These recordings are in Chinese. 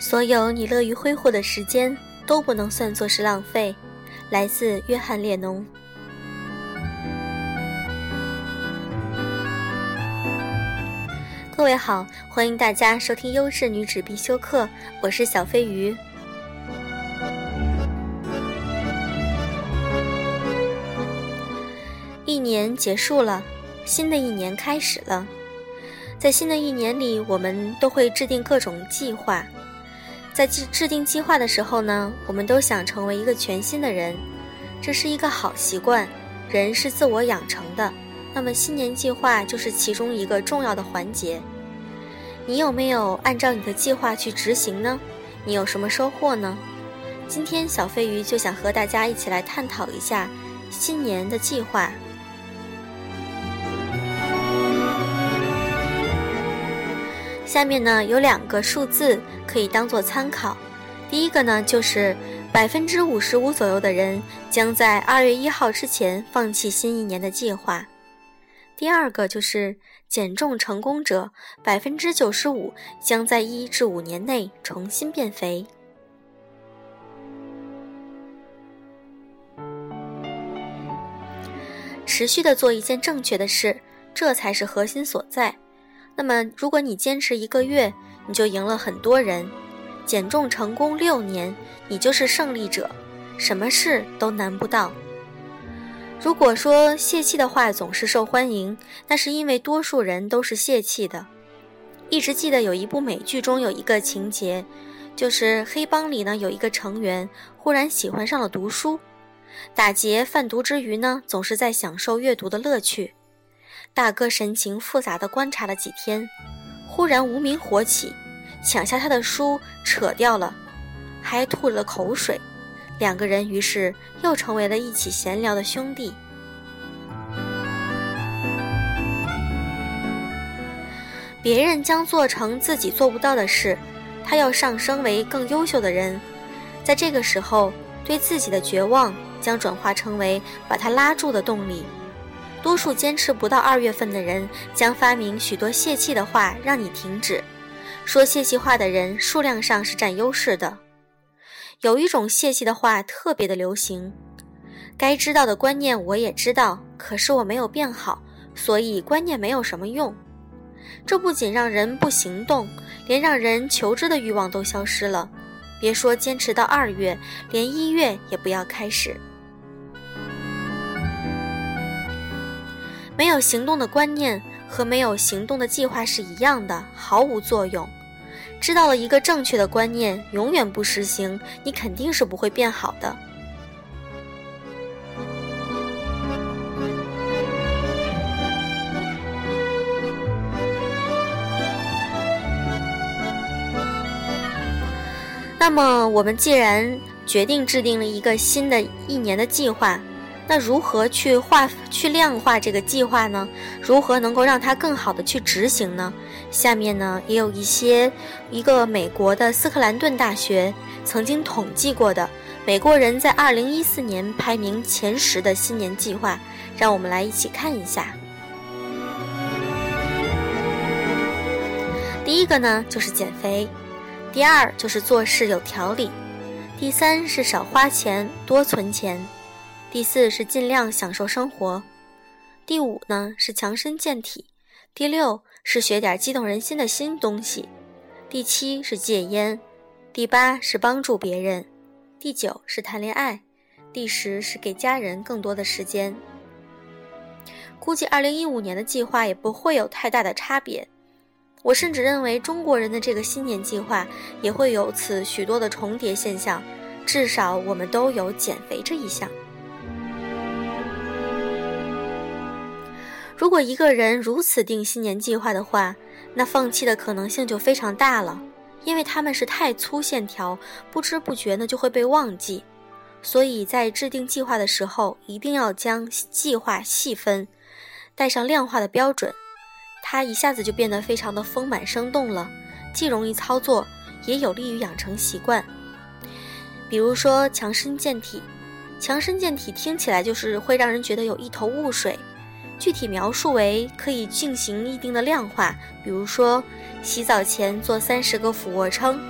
所有你乐于挥霍的时间都不能算作是浪费。来自约翰列侬。各位好，欢迎大家收听优质女子必修课，我是小飞鱼。一年结束了，新的一年开始了。在新的一年里，我们都会制定各种计划。在制制定计划的时候呢，我们都想成为一个全新的人，这是一个好习惯。人是自我养成的，那么新年计划就是其中一个重要的环节。你有没有按照你的计划去执行呢？你有什么收获呢？今天小飞鱼就想和大家一起来探讨一下新年的计划。下面呢有两个数字可以当做参考，第一个呢就是百分之五十五左右的人将在二月一号之前放弃新一年的计划，第二个就是减重成功者百分之九十五将在一至五年内重新变肥。持续的做一件正确的事，这才是核心所在。那么，如果你坚持一个月，你就赢了很多人。减重成功六年，你就是胜利者，什么事都难不到。如果说泄气的话总是受欢迎，那是因为多数人都是泄气的。一直记得有一部美剧中有一个情节，就是黑帮里呢有一个成员忽然喜欢上了读书，打劫贩毒之余呢，总是在享受阅读的乐趣。大哥神情复杂的观察了几天，忽然无名火起，抢下他的书，扯掉了，还吐了口水。两个人于是又成为了一起闲聊的兄弟。别人将做成自己做不到的事，他要上升为更优秀的人。在这个时候，对自己的绝望将转化成为把他拉住的动力。多数坚持不到二月份的人，将发明许多泄气的话让你停止。说泄气话的人数量上是占优势的。有一种泄气的话特别的流行，该知道的观念我也知道，可是我没有变好，所以观念没有什么用。这不仅让人不行动，连让人求知的欲望都消失了。别说坚持到二月，连一月也不要开始。没有行动的观念和没有行动的计划是一样的，毫无作用。知道了一个正确的观念，永远不实行，你肯定是不会变好的。那么，我们既然决定制定了一个新的一年的计划。那如何去化、去量化这个计划呢？如何能够让它更好的去执行呢？下面呢也有一些一个美国的斯克兰顿大学曾经统计过的美国人在二零一四年排名前十的新年计划，让我们来一起看一下。第一个呢就是减肥，第二就是做事有条理，第三是少花钱多存钱。第四是尽量享受生活，第五呢是强身健体，第六是学点激动人心的新东西，第七是戒烟，第八是帮助别人，第九是谈恋爱，第十是给家人更多的时间。估计二零一五年的计划也不会有太大的差别，我甚至认为中国人的这个新年计划也会有此许多的重叠现象，至少我们都有减肥这一项。如果一个人如此定新年计划的话，那放弃的可能性就非常大了，因为他们是太粗线条，不知不觉呢就会被忘记。所以在制定计划的时候，一定要将计划细分，带上量化的标准，它一下子就变得非常的丰满生动了，既容易操作，也有利于养成习惯。比如说强身健体，强身健体听起来就是会让人觉得有一头雾水。具体描述为可以进行一定的量化，比如说洗澡前做三十个俯卧撑，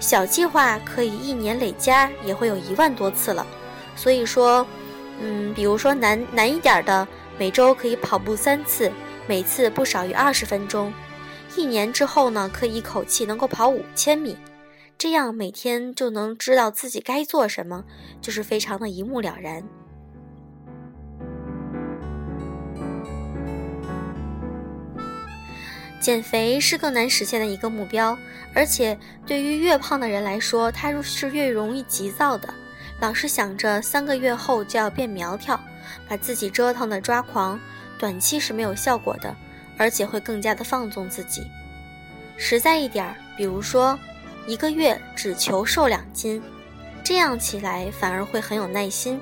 小计划可以一年累加也会有一万多次了。所以说，嗯，比如说难难一点的，每周可以跑步三次，每次不少于二十分钟。一年之后呢，可以一口气能够跑五千米，这样每天就能知道自己该做什么，就是非常的一目了然。减肥是更难实现的一个目标，而且对于越胖的人来说，他是越容易急躁的，老是想着三个月后就要变苗条，把自己折腾的抓狂，短期是没有效果的，而且会更加的放纵自己。实在一点儿，比如说，一个月只求瘦两斤，这样起来反而会很有耐心。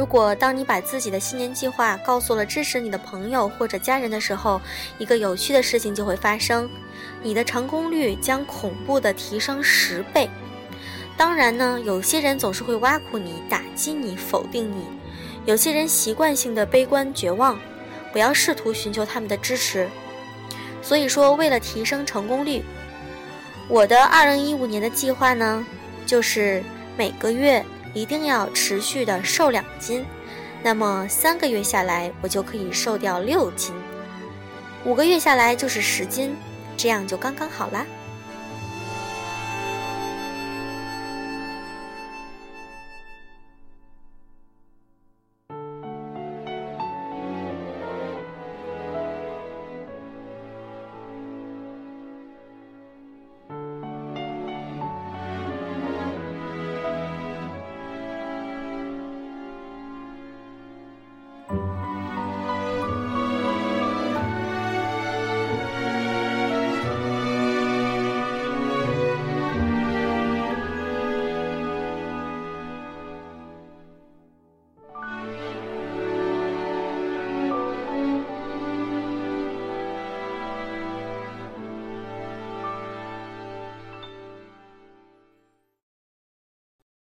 如果当你把自己的新年计划告诉了支持你的朋友或者家人的时候，一个有趣的事情就会发生，你的成功率将恐怖的提升十倍。当然呢，有些人总是会挖苦你、打击你、否定你，有些人习惯性的悲观绝望，不要试图寻求他们的支持。所以说，为了提升成功率，我的二零一五年的计划呢，就是每个月。一定要持续的瘦两斤，那么三个月下来，我就可以瘦掉六斤，五个月下来就是十斤，这样就刚刚好啦。